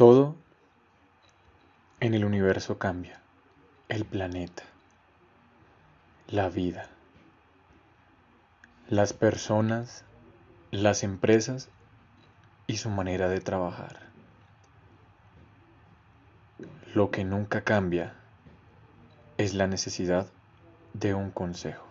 Todo en el universo cambia. El planeta, la vida, las personas, las empresas y su manera de trabajar. Lo que nunca cambia es la necesidad de un consejo.